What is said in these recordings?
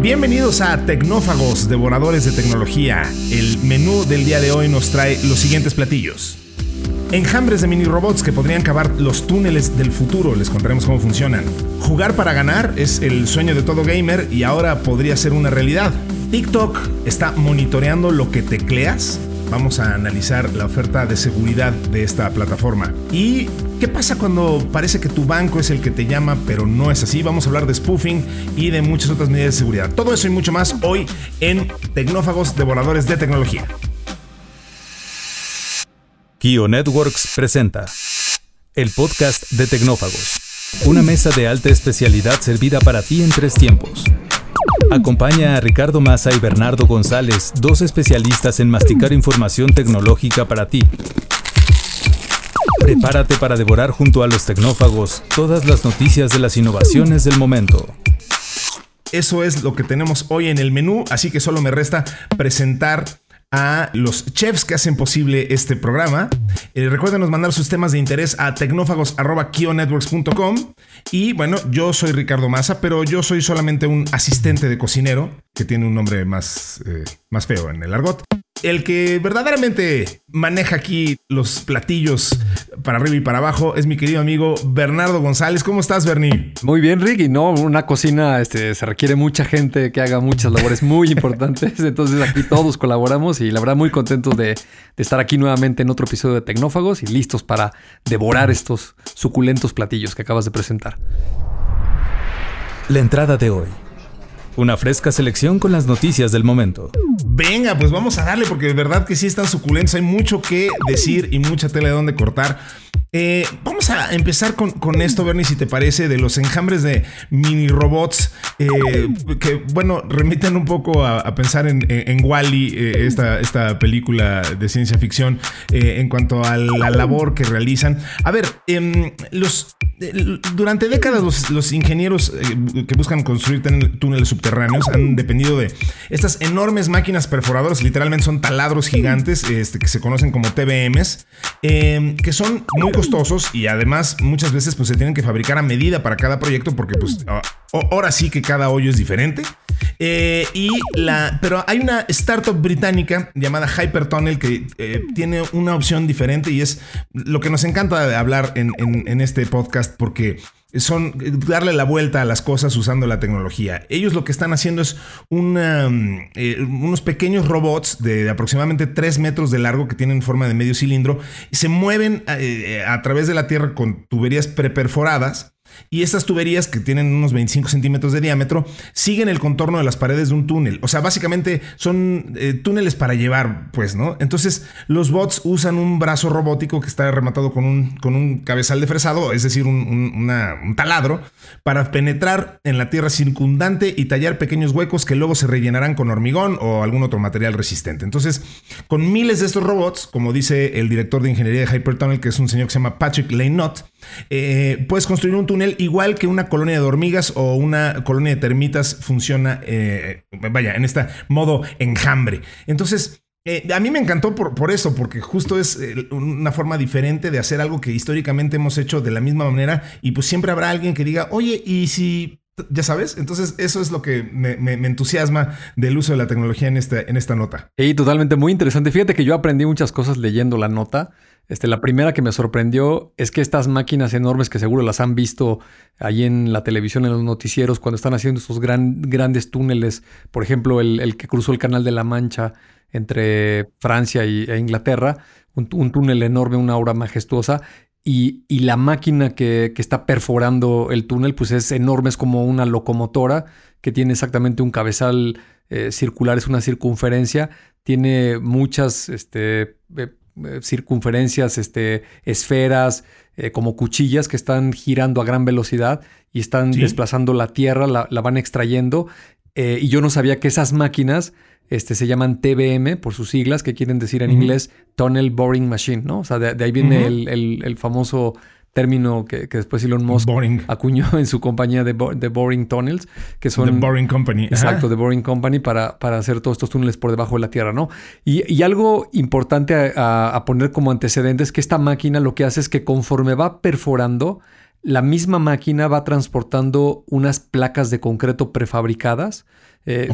Bienvenidos a Tecnófagos, devoradores de tecnología. El menú del día de hoy nos trae los siguientes platillos. Enjambres de mini robots que podrían cavar los túneles del futuro, les contaremos cómo funcionan. Jugar para ganar es el sueño de todo gamer y ahora podría ser una realidad. TikTok está monitoreando lo que tecleas. Vamos a analizar la oferta de seguridad de esta plataforma. ¿Y qué pasa cuando parece que tu banco es el que te llama, pero no es así? Vamos a hablar de spoofing y de muchas otras medidas de seguridad. Todo eso y mucho más hoy en Tecnófagos Devoradores de Tecnología. Kio Networks presenta el podcast de Tecnófagos, una mesa de alta especialidad servida para ti en tres tiempos. Acompaña a Ricardo Massa y Bernardo González, dos especialistas en masticar información tecnológica para ti. Prepárate para devorar junto a los tecnófagos todas las noticias de las innovaciones del momento. Eso es lo que tenemos hoy en el menú, así que solo me resta presentar a los chefs que hacen posible este programa. Eh, recuerden mandar sus temas de interés a tecnófagos.kionetworks.com. Y bueno, yo soy Ricardo Massa, pero yo soy solamente un asistente de cocinero, que tiene un nombre más, eh, más feo en el argot el que verdaderamente maneja aquí los platillos para arriba y para abajo es mi querido amigo Bernardo González. ¿Cómo estás, Bernie? Muy bien, Rick. Y no, una cocina este, se requiere mucha gente que haga muchas labores muy importantes. Entonces aquí todos colaboramos y la verdad muy contentos de, de estar aquí nuevamente en otro episodio de Tecnófagos y listos para devorar estos suculentos platillos que acabas de presentar. La entrada de hoy. Una fresca selección con las noticias del momento. Venga, pues vamos a darle porque de verdad que sí están suculentos. Hay mucho que decir y mucha tela de dónde cortar. Eh, vamos a empezar con, esto, Bernie, si te parece, de los enjambres de mini robots eh, que, bueno, remiten un poco a, pensar en, en, Wally, eh, esta, esta, película de ciencia ficción, en cuanto a la labor que realizan. A ver, em, los, durante décadas los, ingenieros que buscan construir túneles subterráneos han dependido de estas enormes máquinas perforadoras, literalmente son taladros gigantes este, que se conocen como TBMs, que son muy costosos y además muchas veces pues se tienen que fabricar a medida para cada proyecto porque pues ahora sí que cada hoyo es diferente. Eh, y la, pero hay una startup británica llamada Hypertunnel que eh, tiene una opción diferente y es lo que nos encanta de hablar en, en este podcast porque son darle la vuelta a las cosas usando la tecnología. Ellos lo que están haciendo es eh, unos pequeños robots de aproximadamente 3 metros de largo que tienen forma de medio cilindro y se mueven eh, a través de la Tierra con tuberías preperforadas y estas tuberías, que tienen unos 25 centímetros de diámetro, siguen el contorno de las paredes de un túnel. O sea, básicamente son eh, túneles para llevar, pues, ¿no? Entonces, los bots usan un brazo robótico que está rematado con un, con un cabezal de fresado, es decir, un, taladro, para penetrar en la tierra circundante y tallar pequeños huecos que luego se rellenarán con hormigón o algún otro material resistente. Entonces, con miles de estos robots, como dice el director de ingeniería de Hypertunnel, que es un señor que se llama Patrick Laynott, eh, puedes construir un túnel igual que una colonia de hormigas o una colonia de termitas funciona, eh, vaya, en este modo enjambre. Entonces, eh, a mí me encantó por, por eso, porque justo es una forma diferente de hacer algo que históricamente hemos hecho de la misma manera y pues siempre habrá alguien que diga, oye, ¿y si ya sabes, entonces eso es lo que me, entusiasma del uso de la tecnología en esta, en esta nota. Y totalmente muy interesante. Fíjate que yo aprendí muchas cosas leyendo la nota. Este, la primera que me sorprendió es que estas máquinas enormes que seguro las han visto ahí en la televisión, en los noticieros, cuando están haciendo esos grandes túneles, por ejemplo, el, que cruzó el Canal de la Mancha entre Francia y, e Inglaterra, un, túnel enorme, una obra majestuosa, y, la máquina que, está perforando el túnel, pues es enorme, es como una locomotora que tiene exactamente un cabezal eh, circular, es una circunferencia, tiene muchas este, eh, circunferencias, este, esferas, como cuchillas que están girando a gran velocidad y están desplazando la tierra, la, la van extrayendo. y yo no sabía que esas máquinas este, se llaman TBM por sus siglas, que quieren decir en inglés Tunnel Boring Machine, ¿no? O sea, de, ahí viene el, famoso término que, después Elon Musk acuñó en su compañía de, Boring Tunnels, que son... The Boring Company. Exacto, The Boring Company para, para hacer todos estos túneles por debajo de la Tierra, ¿no? Y, algo importante a, a, poner como antecedentes es que esta máquina lo que hace es que conforme va perforando, la misma máquina va transportando unas placas de concreto prefabricadas. Eh,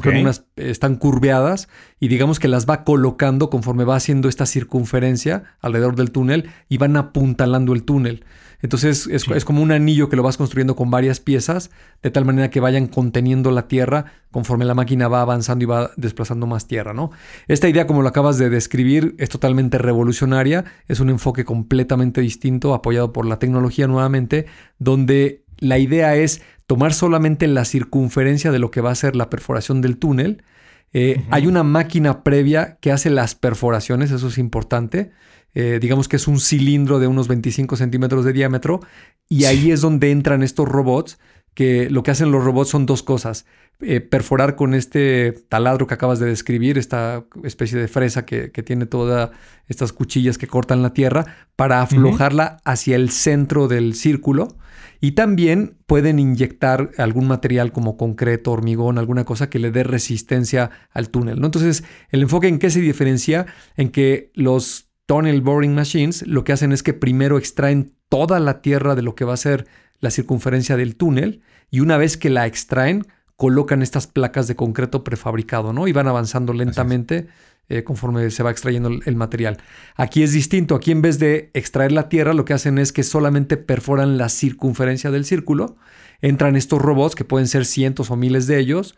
están curveadas y digamos que las va colocando conforme va haciendo esta circunferencia alrededor del túnel y van apuntalando el túnel. Entonces es, como un anillo que lo vas construyendo con varias piezas, de tal manera que vayan conteniendo la tierra conforme la máquina va avanzando y va desplazando más tierra, ¿no? Esta idea, como lo acabas de describir, es totalmente revolucionaria, es un enfoque completamente distinto, apoyado por la tecnología nuevamente, donde la idea es tomar solamente la circunferencia de lo que va a ser la perforación del túnel. Eh, hay una máquina previa que hace las perforaciones, eso es importante. Eh, digamos que es un cilindro de unos 25 centímetros de diámetro, y ahí es donde entran estos robots, que lo que hacen los robots son dos cosas. Eh, perforar con este taladro que acabas de describir, esta especie de fresa que, tiene todas estas cuchillas que cortan la tierra, para aflojarla hacia el centro del círculo. Y también pueden inyectar algún material como concreto, hormigón, alguna cosa que le dé resistencia al túnel. ¿no? Entonces, el enfoque en qué se diferencia, en que los Tunnel Boring Machines lo que hacen es que primero extraen toda la tierra de lo que va a ser la circunferencia del túnel y una vez que la extraen, colocan estas placas de concreto prefabricado, ¿no? Y van avanzando lentamente eh, conforme se va extrayendo el, material. Aquí es distinto, aquí en vez de extraer la tierra, lo que hacen es que solamente perforan la circunferencia del círculo, entran estos robots, que pueden ser cientos o miles de ellos,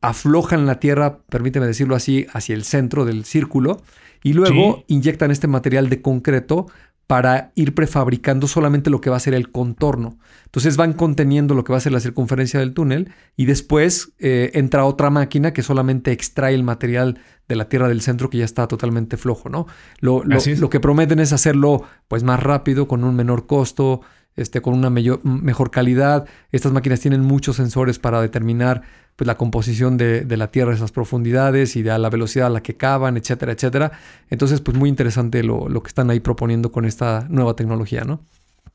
aflojan la tierra, permíteme decirlo así, hacia el centro del círculo, y luego inyectan este material de concreto para ir prefabricando solamente lo que va a ser el contorno. Entonces van conteniendo lo que va a ser la circunferencia del túnel y después eh, entra otra máquina que solamente extrae el material de la tierra del centro que ya está totalmente flojo, ¿no? Lo, lo, que prometen es hacerlo pues más rápido, con un menor costo, este, con una mejor calidad. Estas máquinas tienen muchos sensores para determinar pues, la composición de, la Tierra, esas profundidades y de la velocidad a la que cavan, etcétera, etcétera. Entonces, pues muy interesante lo, lo que están ahí proponiendo con esta nueva tecnología, ¿no?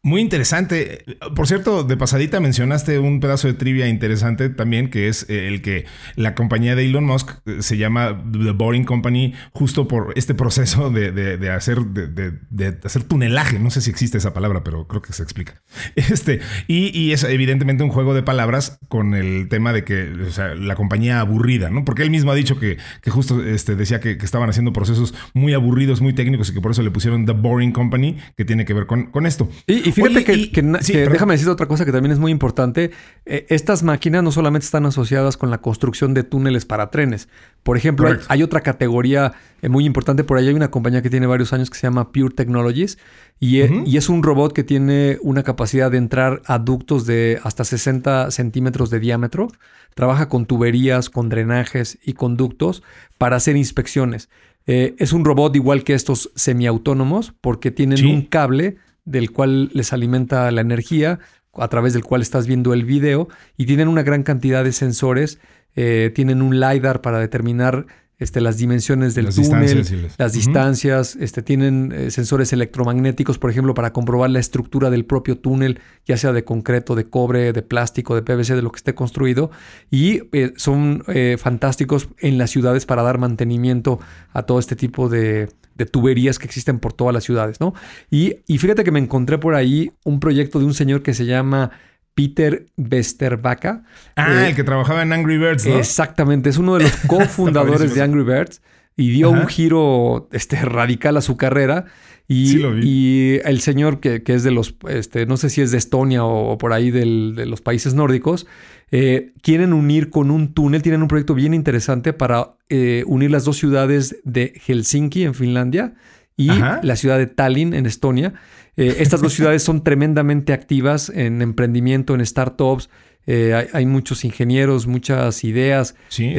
Muy interesante. Por cierto, de pasadita mencionaste un pedazo de trivia interesante también, que es eh, el que la compañía de Elon Musk eh, se llama The Boring Company, justo por este proceso de, hacer, de, hacer tunelaje. No sé si existe esa palabra, pero creo que se explica. Este, y, es evidentemente un juego de palabras con el tema de que la compañía aburrida, ¿no? Porque él mismo ha dicho que, que justo este, decía que, estaban haciendo procesos muy aburridos, muy técnicos y que por eso le pusieron The Boring Company, que tiene que ver con, con esto. Y, fíjate que, déjame decir otra cosa que también es muy importante. Eh, estas máquinas no solamente están asociadas con la construcción de túneles para trenes. Por ejemplo, hay, otra categoría eh, muy importante. Por ahí hay una compañía que tiene varios años que se llama Pure Technologies y, eh, y, es un robot que tiene una capacidad de entrar a ductos de hasta 60 centímetros de diámetro. Trabaja con tuberías, con drenajes y conductos para hacer inspecciones. es un robot igual que estos semiautónomos porque tienen un cable del cual les alimenta la energía, a través del cual estás viendo el video, y tienen una gran cantidad de sensores, eh, tienen un LiDAR para determinar este, las dimensiones del túnel, las distancias, este, tienen eh, sensores electromagnéticos, por ejemplo, para comprobar la estructura del propio túnel, ya sea de concreto, de cobre, de plástico, de PVC, de lo que esté construido, y eh, son fantásticos en las ciudades para dar mantenimiento a todo este tipo de, de tuberías que existen por todas las ciudades, ¿no? Y, fíjate que me encontré por ahí un proyecto de un señor que se llama Peter Westerbaca. Ah, eh, el que trabajaba en Angry Birds, ¿no? Exactamente, es uno de los cofundadores de Angry Birds y dio un giro este, radical a su carrera. Y, y el señor que, es de los, este, no sé si es de Estonia o, por ahí de los países nórdicos, eh, quieren unir con un túnel, tienen un proyecto bien interesante para eh, unir las dos ciudades de Helsinki en Finlandia y la ciudad de Tallinn en Estonia. Eh, estas dos ciudades son tremendamente activas en emprendimiento, en startups. hay, muchos ingenieros, muchas ideas. Sí,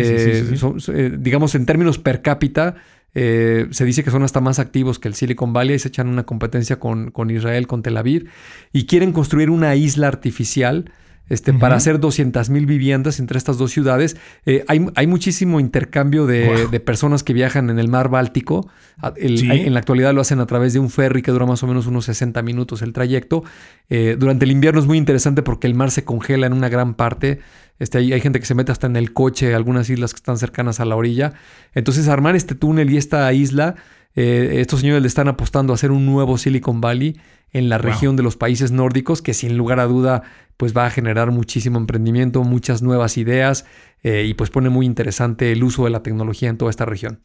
digamos, en términos per cápita, se dice que son hasta más activos que el Silicon Valley y se echan una competencia con, con Israel, con Tel Aviv. Y quieren construir una isla artificial este, para hacer 200 mil viviendas entre estas dos ciudades. Eh, hay, muchísimo intercambio de, personas que viajan en el mar Báltico. En la actualidad lo hacen a través de un ferry que dura más o menos unos 60 minutos el trayecto. Eh, durante el invierno es muy interesante porque el mar se congela en una gran parte. Este, hay, hay, gente que se mete hasta en el coche, algunas islas que están cercanas a la orilla. Entonces, armar este túnel y esta isla Eh, estos señores le están apostando a hacer un nuevo Silicon Valley en la región de los países nórdicos, que sin lugar a duda pues va a generar muchísimo emprendimiento, muchas nuevas ideas eh, y pues pone muy interesante el uso de la tecnología en toda esta región.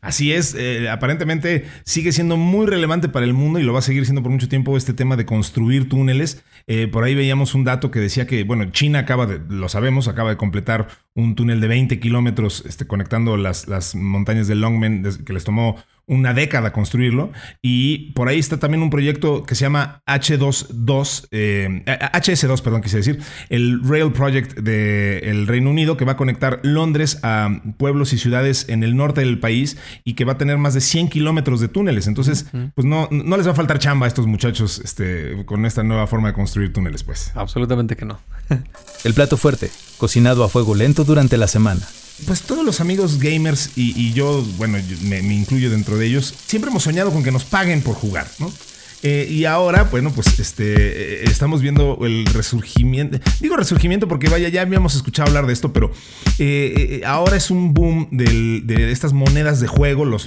Así es, eh, aparentemente sigue siendo muy relevante para el mundo y lo va a seguir siendo por mucho tiempo este tema de construir túneles. Eh, por ahí veíamos un dato que decía que, bueno, China acaba de, lo sabemos, acaba de completar un túnel de 20 kilómetros este, conectando las, las montañas de Longmen, que les tomó una década construirlo. Y por ahí está también un proyecto que se llama H22, eh, HS2, perdón, quise decir, el Rail Project del Reino Unido, que va a conectar Londres a pueblos y ciudades en el norte del país y que va a tener más de 100 kilómetros de túneles. Entonces, pues no, no les va a faltar chamba a estos muchachos este, con esta nueva forma de construir túneles, pues. Absolutamente que no. el plato fuerte, cocinado a fuego lento durante la semana pues todos los amigos gamers y, yo, bueno, me, incluyo dentro de ellos, siempre hemos soñado con que nos paguen por jugar, ¿no? Eh, y ahora, bueno, pues este, eh, estamos viendo el resurgimiento. Digo resurgimiento porque vaya, ya habíamos escuchado hablar de esto, pero eh, ahora es un boom de estas monedas de juego, los,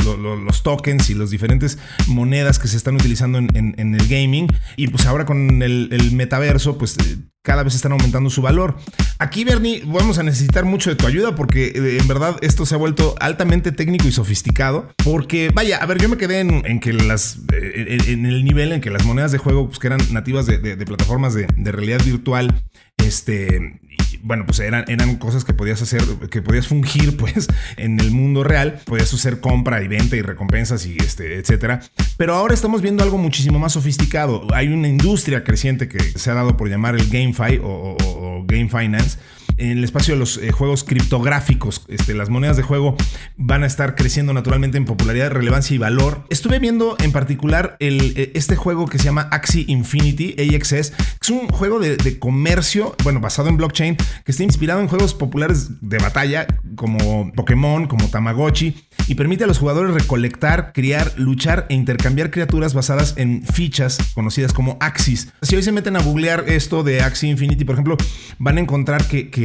tokens y las diferentes monedas que se están utilizando en, el gaming. Y pues ahora con el metaverso, pues cada vez están aumentando su valor. Aquí, Bernie, vamos a necesitar mucho de tu ayuda porque eh, en verdad esto se ha vuelto altamente técnico y sofisticado. Porque, vaya, a ver, yo me quedé en, que las, eh, en, el nivel en que las monedas de juego, pues, que eran nativas de, plataformas de realidad virtual, este, bueno, pues eran, cosas que podías hacer, que podías fungir, pues, en el mundo real. Podías hacer compra y venta y recompensas y este, etcétera. Pero ahora estamos viendo algo muchísimo más sofisticado. Hay una industria creciente que se ha dado por llamar el GameFi o Game Finance en el espacio de los eh, juegos criptográficos. Este, las monedas de juego van a estar creciendo naturalmente en popularidad, relevancia y valor. Estuve viendo en particular el, eh, este juego que se llama Axie Infinity, AXS. Es un juego de, comercio, bueno, basado en blockchain, que está inspirado en juegos populares de batalla como Pokémon, como Tamagotchi, y permite a los jugadores recolectar, criar, luchar e intercambiar criaturas basadas en fichas conocidas como Axis. Si hoy se meten a googlear esto de Axie Infinity, por ejemplo, van a encontrar que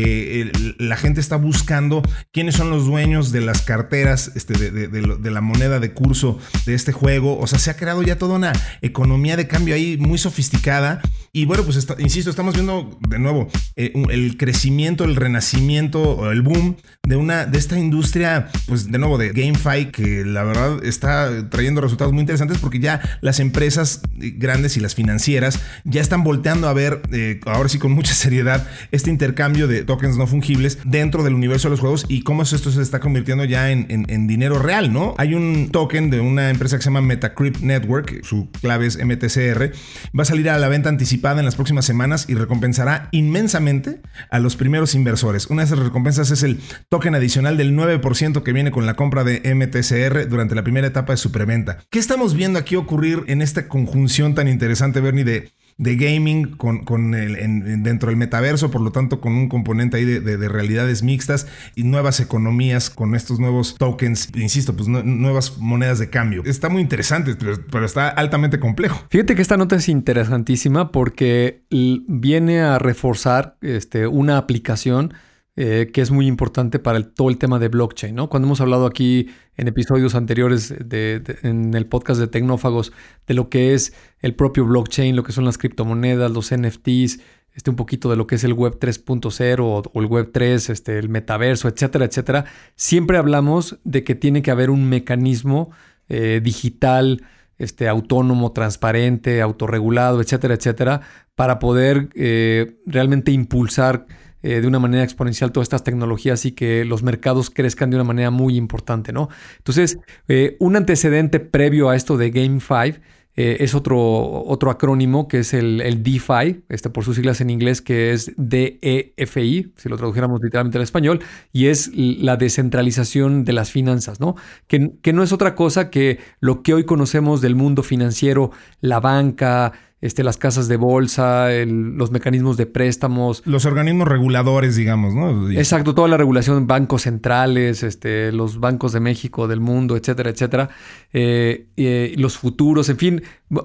la gente está buscando quiénes son los dueños de las carteras este, de, la moneda de curso de este juego. O sea, se ha creado ya toda una economía de cambio ahí muy sofisticada. Y bueno, pues insisto, estamos viendo de nuevo eh, el crecimiento, el renacimiento el boom de una de esta industria, pues de nuevo de GameFi, que la verdad está trayendo resultados muy interesantes porque ya las empresas grandes y las financieras ya están volteando a ver, eh, ahora sí con mucha seriedad, este intercambio de tokens no fungibles dentro del universo de los juegos y cómo esto se está convirtiendo ya en, dinero real, ¿no? Hay un token de una empresa que se llama Metacrypt Network, su clave es MTCR, va a salir a la venta anticipada en las próximas semanas y recompensará inmensamente a los primeros inversores. Una de esas recompensas es el token adicional del 9% que viene con la compra de MTCR durante la primera etapa de su preventa. ¿Qué estamos viendo aquí ocurrir en esta conjunción tan interesante, Bernie, de de gaming con, con el, dentro del metaverso, por lo tanto con un componente ahí de, realidades mixtas y nuevas economías con estos nuevos tokens, insisto, pues nuevas monedas de cambio. Está muy interesante, pero, está altamente complejo. Fíjate que esta nota es interesantísima porque viene a reforzar este, una aplicación eh, que es muy importante para todo el tema de blockchain, ¿no? Cuando hemos hablado aquí en episodios anteriores de, en el podcast de Tecnófagos de lo que es el propio blockchain, lo que son las criptomonedas, los NFTs, este, un poquito de lo que es el Web 3.0 o, el Web 3, este, el metaverso, etcétera, etcétera, siempre hablamos de que tiene que haber un mecanismo eh, digital, este, autónomo, transparente, autorregulado, etcétera, etcétera, para poder eh, realmente impulsar eh, de una manera exponencial todas estas tecnologías y que los mercados crezcan de una manera muy importante, ¿no? Entonces, eh, un antecedente previo a esto de Game 5 eh, es otro, otro acrónimo que es el, DeFi, este, por sus siglas en inglés, que es DEFI, si lo tradujéramos literalmente al español, y es la descentralización de las finanzas, ¿no? Que, que no es otra cosa que lo que hoy conocemos del mundo financiero, la banca, este, las casas de bolsa, los mecanismos de préstamos. Los organismos reguladores, digamos, ¿no? Exacto, toda la regulación, bancos centrales, este, los bancos de México, del mundo, etcétera, etcétera. Eh, eh, los futuros, en fin,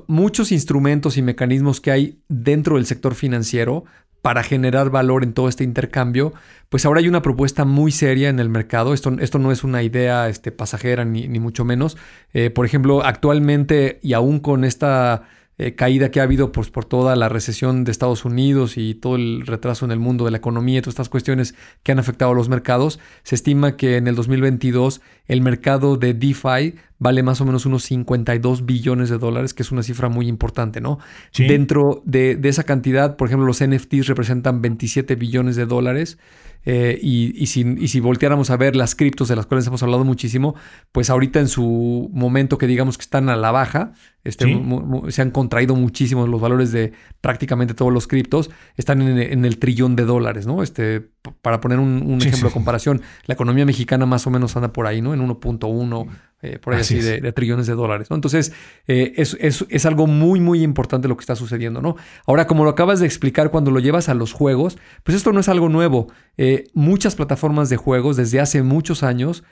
muchos instrumentos y mecanismos que hay dentro del sector financiero para generar valor en todo este intercambio, pues ahora hay una propuesta muy seria en el mercado. Esto, esto no es una idea este, pasajera ni, ni mucho menos. Eh, por ejemplo, actualmente y aún con esta eh, caída que ha habido pues, por toda la recesión de Estados Unidos y todo el retraso en el mundo de la economía y todas estas cuestiones que han afectado a los mercados, se estima que en el 2022 el mercado de DeFi vale más o menos unos 52 billones de dólares, que es una cifra muy importante, ¿no? Dentro de, de, esa cantidad, por ejemplo, los NFTs representan 27 billones de dólares. Eh, y, si, si, volteáramos a ver las criptos de las cuales hemos hablado muchísimo, pues ahorita en su momento que digamos que están a la baja, este, se han contraído muchísimo los valores de prácticamente todos los criptos, están en, el trillón de dólares, ¿no? Este, para poner un, ejemplo de comparación, la economía mexicana más o menos anda por ahí, ¿no? En 1.1 eh, por ahí así, de, trillones de dólares. ¿no? Entonces, eh, es, es, algo muy, muy importante lo que está sucediendo. ¿no? Ahora, como lo acabas de explicar, cuando lo llevas a los juegos, pues esto no es algo nuevo. Eh, muchas plataformas de juegos desde hace muchos años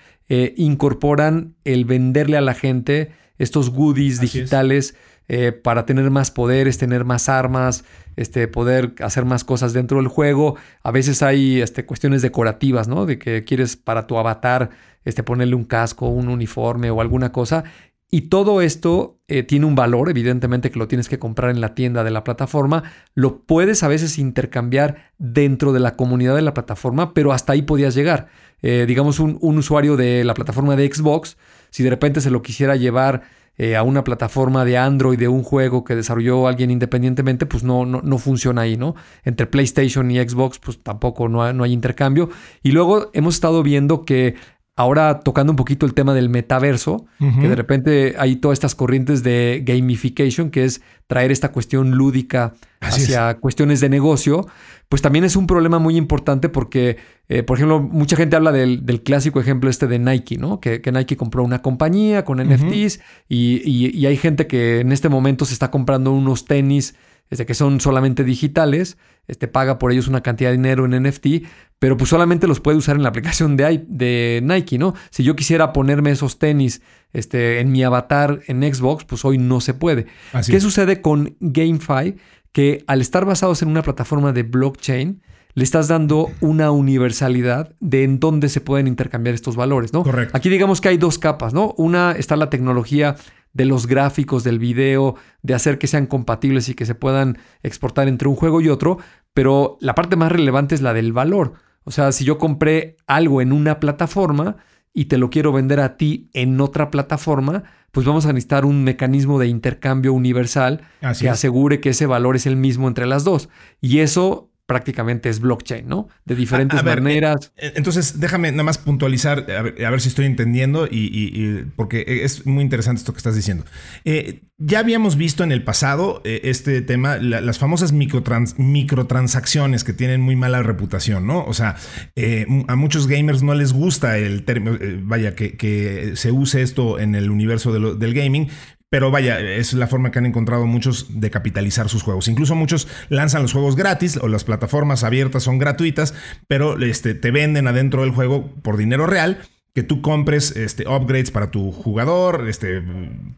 incorporan el venderle a la gente estos goodies digitales. para tener más poderes, tener más armas, este, poder hacer más cosas dentro del juego. A veces hay este, cuestiones decorativas, ¿no? De que quieres para tu avatar este, ponerle un casco, un uniforme o alguna cosa. Y todo esto eh, tiene un valor, evidentemente que lo tienes que comprar en la tienda de la plataforma. Lo puedes a veces intercambiar dentro de la comunidad de la plataforma, pero hasta ahí podías llegar. Eh, digamos, un, usuario de la plataforma de Xbox, si de repente se lo quisiera llevar eh, a una plataforma de Android de un juego que desarrolló alguien independientemente, pues no, no, no, funciona ahí, ¿no? Entre PlayStation y Xbox, pues tampoco no no hay intercambio. Y luego hemos estado viendo que Ahora tocando un poquito el tema del metaverso, que de repente hay todas estas corrientes de gamification, que es traer esta cuestión lúdica hacia cuestiones de negocio, pues también es un problema muy importante porque, eh, por ejemplo, mucha gente habla del, clásico ejemplo este de Nike, ¿no? Que, Nike compró una compañía con NFTs y, hay gente que en este momento se está comprando unos tenis este, que son solamente digitales, este, paga por ellos una cantidad de dinero en NFT, pero pues solamente los puede usar en la aplicación de, de Nike, ¿no? Si yo quisiera ponerme esos tenis este, en mi avatar en Xbox, pues hoy no se puede. ¿Qué sucede con GameFi? Que al estar basados en una plataforma de blockchain, le estás dando una universalidad de en dónde se pueden intercambiar estos valores, ¿no? Correcto. Aquí digamos que hay dos capas, ¿no? Una está la tecnología de los gráficos del video, de hacer que sean compatibles y que se puedan exportar entre un juego y otro, pero la parte más relevante es la del valor. O sea, si yo compré algo en una plataforma y te lo quiero vender a ti en otra plataforma, pues vamos a necesitar un mecanismo de intercambio universal que asegure que ese valor es el mismo entre las dos. Y eso prácticamente es blockchain, ¿no? De diferentes maneras. Eh, entonces, déjame nada más puntualizar, a ver, si estoy entendiendo, y, porque es muy interesante esto que estás diciendo. Eh, ya habíamos visto en el pasado eh, este tema, las famosas microtransacciones que tienen muy mala reputación, ¿no? O sea, a muchos gamers no les gusta el término, vaya, que, se use esto en el universo del gaming, pero vaya, es la forma que han encontrado muchos de capitalizar sus juegos. Incluso muchos lanzan los juegos gratis o las plataformas abiertas son gratuitas, pero este, te venden adentro del juego por dinero real que tú compres este, upgrades para tu jugador, este,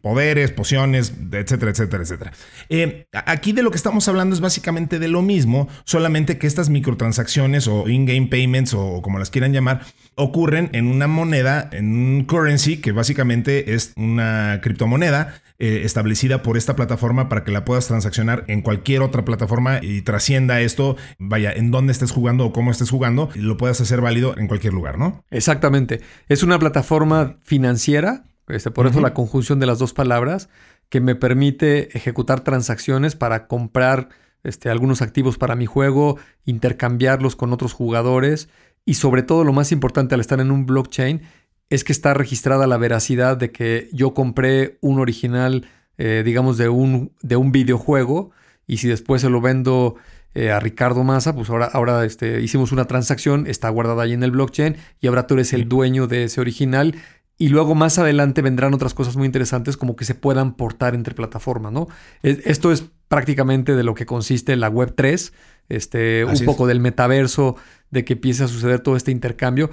poderes, pociones, etcétera, etcétera, etcétera. Eh, aquí de lo que estamos hablando es básicamente de lo mismo, solamente que estas microtransacciones o in-game payments o como las quieran llamar, ocurren en una moneda, en un currency que básicamente es una criptomoneda eh, establecida por esta plataforma para que la puedas transaccionar en cualquier otra plataforma y trascienda esto, vaya, en dónde estés jugando o cómo estés jugando, y lo puedas hacer válido en cualquier lugar, ¿no? Exactamente. Es una plataforma financiera, este, por eso la conjunción de las dos palabras, que me permite ejecutar transacciones para comprar este, algunos activos para mi juego, intercambiarlos con otros jugadores y sobre todo lo más importante al estar en un blockchain es que está registrada la veracidad de que yo compré un original, eh, digamos, de un, de un videojuego y si después se lo vendo eh, a Ricardo Massa, pues ahora, ahora este, hicimos una transacción, está guardada ahí en el blockchain y ahora tú eres el dueño de ese original. Y luego más adelante vendrán otras cosas muy interesantes como que se puedan portar entre plataformas, ¿no? Esto es prácticamente de lo que consiste la Web 3, este, un poco del metaverso, de que empiece a suceder todo este intercambio.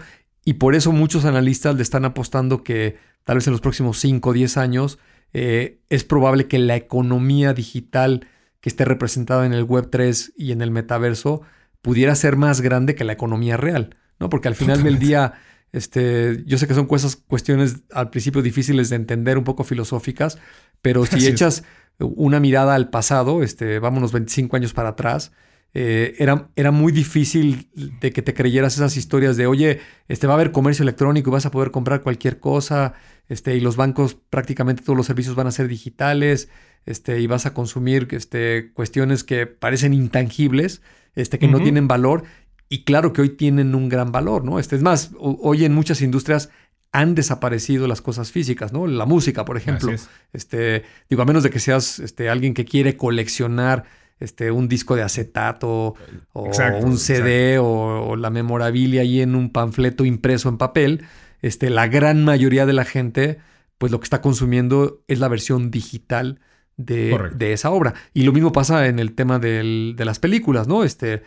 Y por eso muchos analistas le están apostando que tal vez en los próximos 5 o 10 años eh, es probable que la economía digital que esté representada en el Web 3 y en el metaverso pudiera ser más grande que la economía real, ¿no? Porque al final del día, este, yo sé que son cuestiones al principio difíciles de entender, un poco filosóficas, pero si echas una mirada al pasado, este, vámonos 25 años para atrás, eh, era, era, muy difícil de que te creyeras esas historias de, oye, este, va a haber comercio electrónico y vas a poder comprar cualquier cosa, este, y los bancos prácticamente todos los servicios van a ser digitales, este, y vas a consumir este, cuestiones que parecen intangibles, este, que no tienen valor, y claro que hoy tienen un gran valor, ¿no? Este, es más, hoy en muchas industrias han desaparecido las cosas físicas, ¿no? La música, por ejemplo. Este, digo, a menos de que seas este, alguien que quiere coleccionar este, un disco de acetato o un CD o, la memorabilia ahí en un panfleto impreso en papel, este, la gran mayoría de la gente, pues lo que está consumiendo es la versión digital de, de esa obra. Y lo mismo pasa en el tema del, de las películas, ¿no? Este,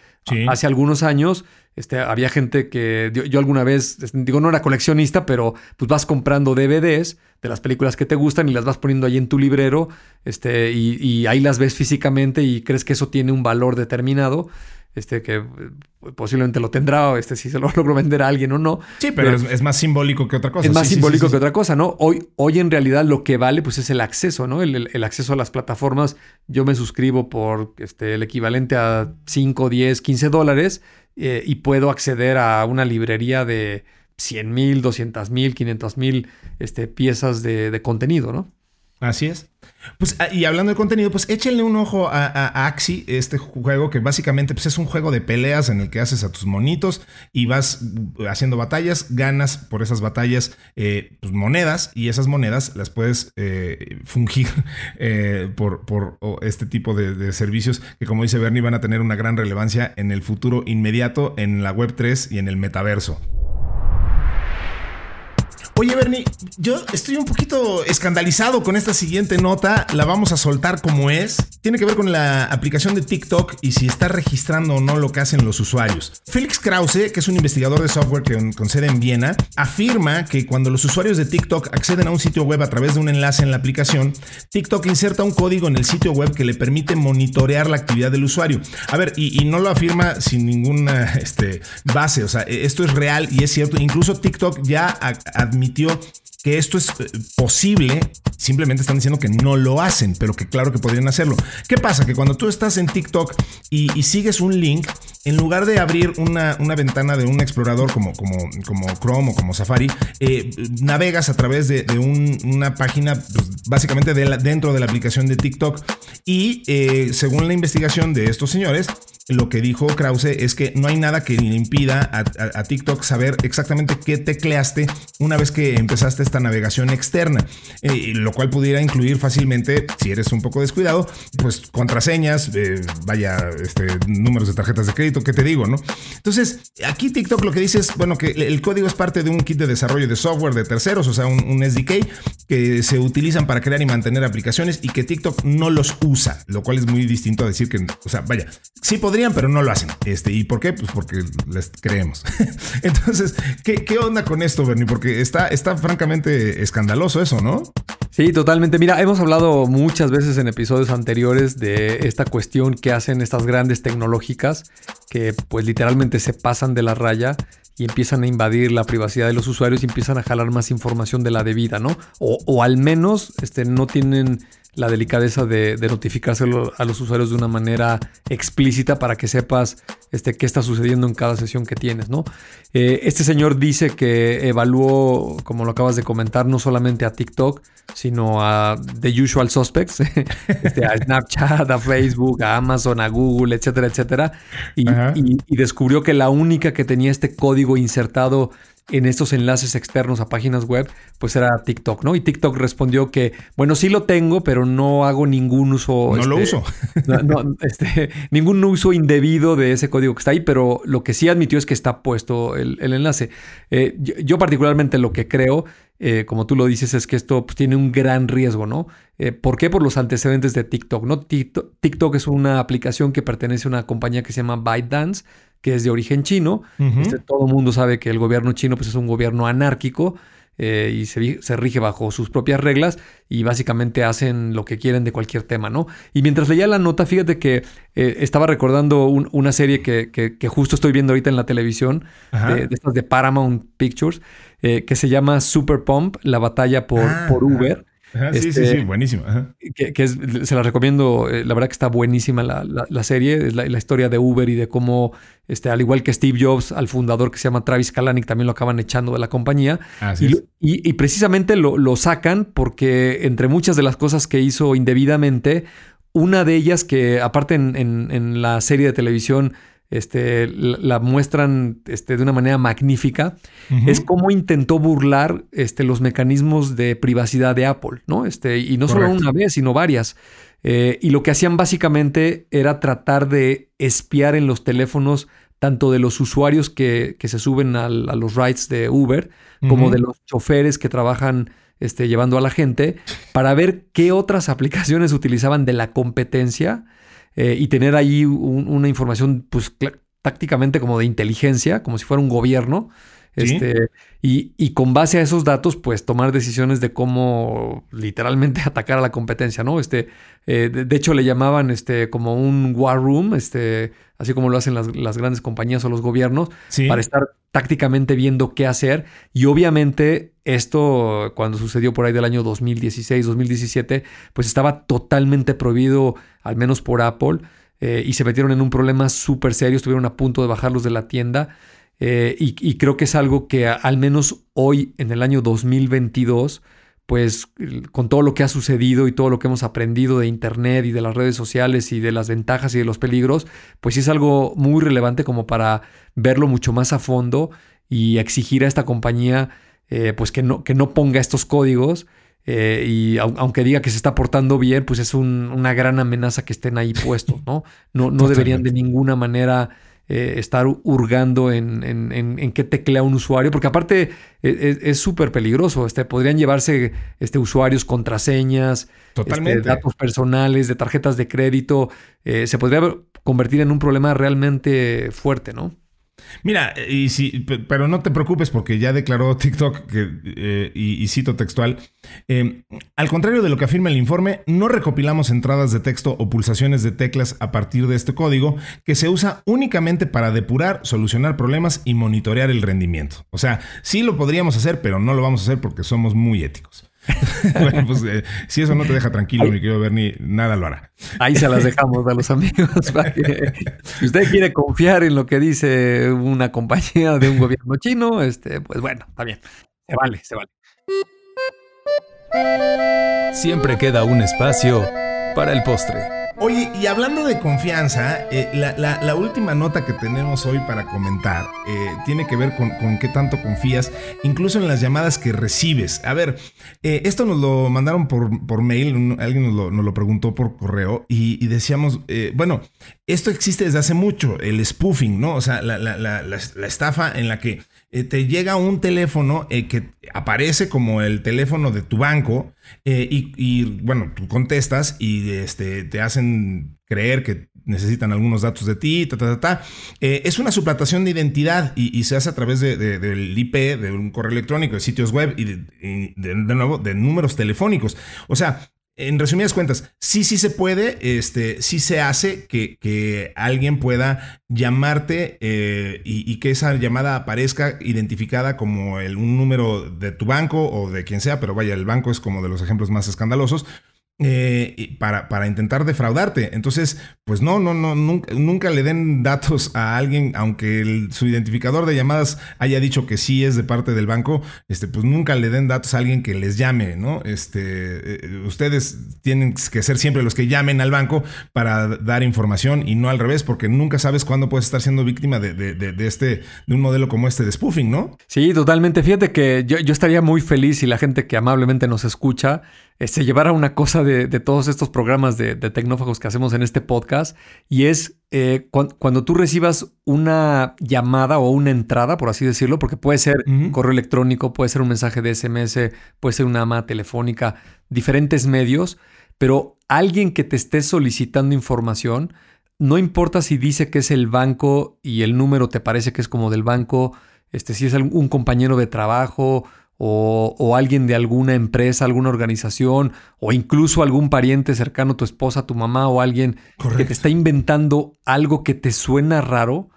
Hace algunos años este, había gente que yo, alguna vez, digo, no era coleccionista, pero pues vas comprando DVDs de las películas que te gustan y las vas poniendo ahí en tu librero este, y, ahí las ves físicamente y crees que eso tiene un valor determinado. Este, que eh, posiblemente lo tendrá, o este, si se lo logro vender a alguien o no. Sí, pero, es, más simbólico que otra cosa. Es más simbólico que otra cosa, ¿no? Hoy, hoy en realidad lo que vale, pues es el acceso, ¿no? El, el, acceso a las plataformas. Yo me suscribo por este, el equivalente a 5, 10, 15 dólares eh, y puedo acceder a una librería de 100 mil, 200 mil, 500 mil este, piezas de, de contenido, ¿no? Así es. Pues, ah, y hablando de contenido, pues échenle un ojo a, Axi, este juego que básicamente pues, es un juego de peleas en el que haces a tus monitos y vas haciendo batallas, ganas por esas batallas eh, pues, monedas y esas monedas las puedes eh, fungir eh, por, por este tipo de, de, servicios que como dice Bernie van a tener una gran relevancia en el futuro inmediato en la Web 3 y en el metaverso. Oye, Bernie, yo estoy un poquito escandalizado con esta siguiente nota. La vamos a soltar como es. Tiene que ver con la aplicación de TikTok y si está registrando o no lo que hacen los usuarios. Felix Krause, que es un investigador de software que, con sede en Viena, afirma que cuando los usuarios de TikTok acceden a un sitio web a través de un enlace en la aplicación, TikTok inserta un código en el sitio web que le permite monitorear la actividad del usuario. A ver, y, no lo afirma sin ninguna este, base. O sea, esto es real y es cierto. Incluso TikTok ya admite admitió que esto es eh, posible, simplemente están diciendo que no lo hacen, pero que claro que podrían hacerlo. ¿Qué pasa? Que cuando tú estás en TikTok y, sigues un link, en lugar de abrir una, ventana de un explorador como, como, Chrome o como Safari, eh, navegas a través de, una página pues, básicamente dentro de la aplicación de TikTok y eh, según la investigación de estos señores, lo que dijo Krause es que no hay nada que le impida a, TikTok saber exactamente qué tecleaste una vez que empezaste esta navegación externa, eh, lo cual pudiera incluir fácilmente, si eres un poco descuidado, pues contraseñas, eh, vaya, este, números de tarjetas de crédito, ¿qué te digo, no? Entonces, aquí TikTok lo que dice es, bueno, que el código es parte de un kit de desarrollo de software de terceros, o sea, un, un SDK que se utilizan para crear y mantener aplicaciones y que TikTok no los usa, lo cual es muy distinto a decir que, o sea, vaya, sí podrían, pero no lo hacen. Este, ¿Y por qué? Pues porque les creemos. Entonces, ¿qué, ¿qué, onda con esto, Bernie? Porque está, está francamente escandaloso eso, ¿no? Sí, totalmente. Mira, hemos hablado muchas veces en episodios anteriores de esta cuestión que hacen estas grandes tecnológicas que pues literalmente se pasan de la raya y empiezan a invadir la privacidad de los usuarios y empiezan a jalar más información de la debida, ¿no? O, o al menos este, no tienen la delicadeza de, de, notificárselo a los usuarios de una manera explícita para que sepas este, qué está sucediendo en cada sesión que tienes, ¿no? Eh, este señor dice que evaluó, como lo acabas de comentar, no solamente a TikTok, sino a The Usual Suspects, este, a Snapchat, a Facebook, a Amazon, a Google, etcétera, etcétera, y, y descubrió que la única que tenía este código insertado en estos enlaces externos a páginas web, pues era TikTok, ¿no? Y TikTok respondió que, bueno, sí lo tengo, pero no hago ningún uso. No lo este, uso. no, este, ningún uso indebido de ese código que está ahí, pero lo que sí admitió es que está puesto el, enlace. Eh, yo, particularmente lo que creo, eh, como tú lo dices, es que esto pues, tiene un gran riesgo, ¿no? Eh, ¿Por qué? Por los antecedentes de TikTok, ¿no? TikTok, TikTok es una aplicación que pertenece a una compañía que se llama ByteDance que es de origen chino. este, todo el mundo sabe que el gobierno chino pues, es un gobierno anárquico. eh, y se, rige bajo sus propias reglas y básicamente hacen lo que quieren de cualquier tema, ¿no? Y mientras leía la nota, fíjate que eh, estaba recordando una serie que, que, justo estoy viendo ahorita en la televisión, de, estas de Paramount Pictures, eh, que se llama Super Pump, la batalla por, ah, por Uber sí, sí, sí, este, buenísima. Que, se la recomiendo, eh, la verdad que está buenísima la, serie, es la, historia de Uber y de cómo, este, al igual que Steve Jobs, al fundador que se llama Travis Kalanick, también lo acaban echando de la compañía. y, precisamente lo, sacan porque entre muchas de las cosas que hizo indebidamente, una de ellas que aparte en, en la serie de televisión este, la muestran este, de una manera magnífica, es cómo intentó burlar este, los mecanismos de privacidad de Apple, ¿no? Este, y no solo una vez, sino varias. Eh, y lo que hacían básicamente era tratar de espiar en los teléfonos tanto de los usuarios que, se suben a los rides de Uber, como de los choferes que trabajan este, llevando a la gente, para ver qué otras aplicaciones utilizaban de la competencia eh, y tener ahí una información, pues tácticamente como de inteligencia, como si fuera un gobierno. Este, y, con base a esos datos, pues tomar decisiones de cómo literalmente atacar a la competencia, ¿no? Este, eh, de, hecho, le llamaban este, como un war room, este, así como lo hacen las, grandes compañías o los gobiernos, para estar tácticamente viendo qué hacer. Y obviamente esto, cuando sucedió por ahí del año 2016, 2017, pues estaba totalmente prohibido, al menos por Apple, eh, y se metieron en un problema súper serio, estuvieron a punto de bajarlos de la tienda. Eh, y, creo que es algo que al menos hoy, en el año 2022, pues con todo lo que ha sucedido y todo lo que hemos aprendido de Internet y de las redes sociales y de las ventajas y de los peligros, pues sí es algo muy relevante como para verlo mucho más a fondo y exigir a esta compañía eh, pues que no, que no ponga estos códigos. Eh, y aunque diga que se está portando bien, pues es una gran amenaza que estén ahí puestos, ¿no? No, no deberían de ninguna manera eh, estar hurgando en, en, qué teclea un usuario, porque aparte e, e, es súper peligroso. Este, podrían llevarse este, usuarios, contraseñas, este, datos personales, de tarjetas de crédito. Eh, se podría convertir en un problema realmente fuerte, ¿no? Mira, y si, pero no te preocupes porque ya declaró TikTok que, eh, y, cito textual, em, al contrario de lo que afirma el informe, no recopilamos entradas de texto o pulsaciones de teclas a partir de este código que se usa únicamente para depurar, solucionar problemas y monitorear el rendimiento. O sea, sí lo podríamos hacer, pero no lo vamos a hacer porque somos muy éticos. bueno, pues eh, si eso no te deja tranquilo, mi querido Bernie, nada lo hará. Ahí se las dejamos a los amigos. si usted quiere confiar en lo que dice una compañía de un gobierno chino, este, pues bueno, está bien. Se vale, se vale. Siempre queda un espacio para el postre. Oye, y hablando de confianza, eh, la, última nota que tenemos hoy para comentar eh, tiene que ver con, qué tanto confías, incluso en las llamadas que recibes. A ver, eh, esto nos lo mandaron por, por mail, alguien nos lo, preguntó por correo y, decíamos, bueno, esto existe desde hace mucho, el spoofing, ¿no? O sea, la estafa en la que eh, te llega un teléfono eh, que aparece como el teléfono de tu banco eh, y, bueno, tú contestas y este, te hacen creer que necesitan algunos datos de ti, ta, ta, ta, es una suplantación de identidad y, se hace a través del IP, de un correo electrónico, de sitios web y, de, nuevo de números telefónicos. O sea, en resumidas cuentas, sí, sí se puede, este, sí se hace que, que alguien pueda llamarte eh, y, que esa llamada aparezca identificada como el, un número de tu banco o de quien sea, pero vaya, el banco es como de los ejemplos más escandalosos. Eh, para, para, intentar defraudarte. Entonces, pues no, no, no, nunca, nunca le den datos a alguien, aunque su identificador de llamadas haya dicho que sí es de parte del banco, este, pues nunca le den datos a alguien que les llame, ¿no? Este, eh, ustedes tienen que ser siempre los que llamen al banco para dar información y no al revés, porque nunca sabes cuándo puedes estar siendo víctima de, de, este, de un modelo como este de spoofing, ¿no? Sí, totalmente. Fíjate que yo, yo estaría muy feliz si la gente que amablemente nos escucha se este, llevara una cosa de, todos estos programas de, tecnófagos que hacemos en este podcast y es eh, cuando tú recibas una llamada o una entrada, por así decirlo, porque puede ser un correo electrónico, puede ser un mensaje de SMS, puede ser una ama telefónica, diferentes medios, pero alguien que te esté solicitando información, no importa si dice que es el banco y el número te parece que es como del banco, este, si es un compañero de trabajo o, alguien de alguna empresa, alguna organización, o incluso algún pariente cercano, tu esposa, tu mamá o alguien que te está inventando algo que te suena raro,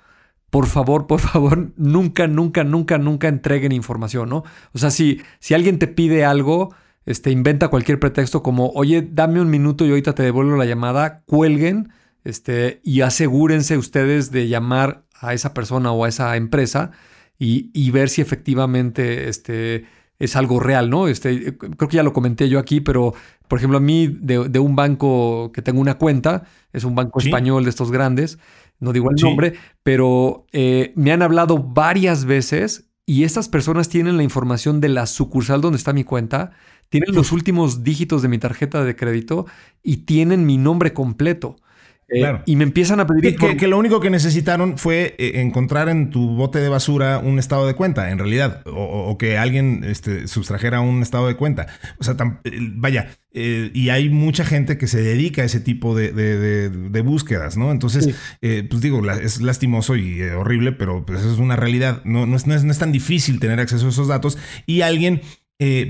por favor, por favor, nunca, nunca, nunca, nunca entreguen información, ¿no? O sea, si, si alguien te pide algo, este, inventa cualquier pretexto como, oye, dame un minuto y ahorita te devuelvo la llamada, cuelguen este, y asegúrense ustedes de llamar a esa persona o a esa empresa y, ver si efectivamente este, es algo real, ¿no? Este, creo que ya lo comenté yo aquí, pero por ejemplo, a mí de, un banco que tengo una cuenta, es un banco español de estos grandes, no digo el nombre, pero eh, me han hablado varias veces y estas personas tienen la información de la sucursal donde está mi cuenta, tienen los últimos dígitos de mi tarjeta de crédito y tienen mi nombre completo. Eh, y me empiezan a pedir... Que, lo único que necesitaron fue eh, encontrar en tu bote de basura un estado de cuenta, en realidad, o, que alguien este, sustrajera un estado de cuenta. O sea, eh, vaya, y hay mucha gente que se dedica a ese tipo de, búsquedas, ¿no? Entonces, pues digo, es lastimoso y horrible, pero pues eso es una realidad. No, no, es, no es tan difícil tener acceso a esos datos y alguien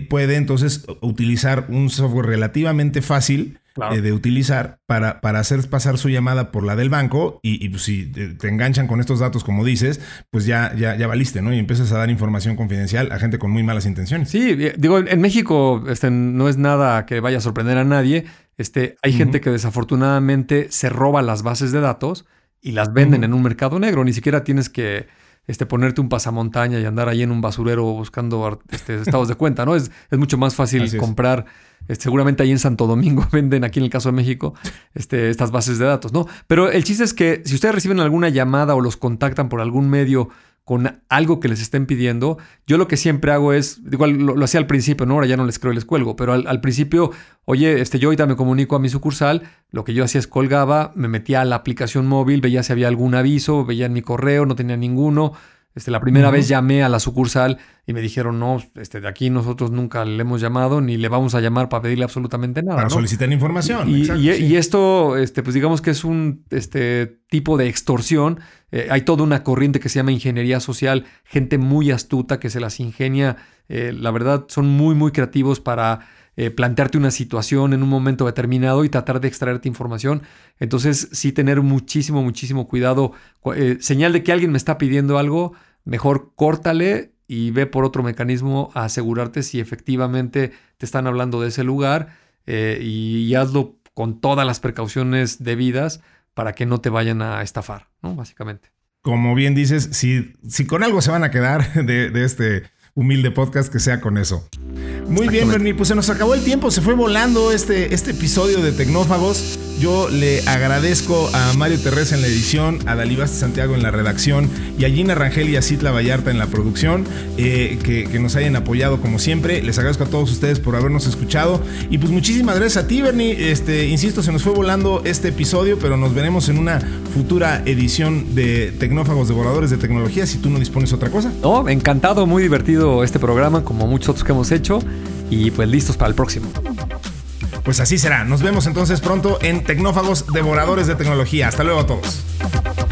puede entonces utilizar un software relativamente fácil eh, de utilizar para, para, hacer pasar su llamada por la del banco y, pues, si te enganchan con estos datos, como dices, pues ya, ya, ya valiste, ¿no? Y empiezas a dar información confidencial a gente con muy malas intenciones. Sí, eh, digo, en México este, no es nada que vaya a sorprender a nadie. Este, hay gente que desafortunadamente se roba las bases de datos y las venden en un mercado negro. Ni siquiera tienes que este, ponerte un pasamontaña y andar ahí en un basurero buscando este, estados de cuenta, ¿no? Es, es mucho más fácil comprar este, seguramente ahí en Santo Domingo venden, aquí en el caso de México, este, estas bases de datos, ¿no? Pero el chiste es que si ustedes reciben alguna llamada o los contactan por algún medio con algo que les estén pidiendo, yo lo que siempre hago es, igual lo, hacía al principio, ¿no? Ahora ya no les creo y les cuelgo, pero al, principio, oye, este, yo ahorita me comunico a mi sucursal, lo que yo hacía es colgaba, me metía a la aplicación móvil, veía si había algún aviso, veía en mi correo, no tenía ninguno, este, la primera vez llamé a la sucursal y me dijeron, no, este, de aquí nosotros nunca le hemos llamado ni le vamos a llamar para pedirle absolutamente nada. Para solicitar información. Y, esto, este, pues digamos que es un este, tipo de extorsión. Eh, hay toda una corriente que se llama ingeniería social, gente muy astuta que se las ingenia. Eh, la verdad, son muy, muy creativos para eh, plantearte una situación en un momento determinado y tratar de extraerte información. Entonces, sí tener muchísimo, muchísimo cuidado. Eh, señal de que alguien me está pidiendo algo, mejor córtale y ve por otro mecanismo a asegurarte si efectivamente te están hablando de ese lugar eh, y, hazlo con todas las precauciones debidas para que no te vayan a estafar, ¿no? Básicamente. Como bien dices, si, si con algo se van a quedar de, de este humilde podcast, que sea con eso. Muy bien, Bernie, pues se nos acabó el tiempo, se fue volando este, este episodio de Tecnófagos. Yo le agradezco a Mario Terrés en la edición, a Dalibaste Santiago en la redacción y a Gina Rangel y a Citla Vallarta en la producción, eh, que, nos hayan apoyado como siempre. Les agradezco a todos ustedes por habernos escuchado. Y pues muchísimas gracias a ti, Bernie. Este, insisto, se nos fue volando este episodio, pero nos veremos en una futura edición de Tecnófagos Devoradores de Tecnología si tú no dispones otra cosa. No, encantado, muy este programa, como muchos otros que hemos hecho y pues listos para el próximo. Pues así será. Nos vemos entonces pronto en Tecnófagos Devoradores de Tecnología. Hasta luego a todos.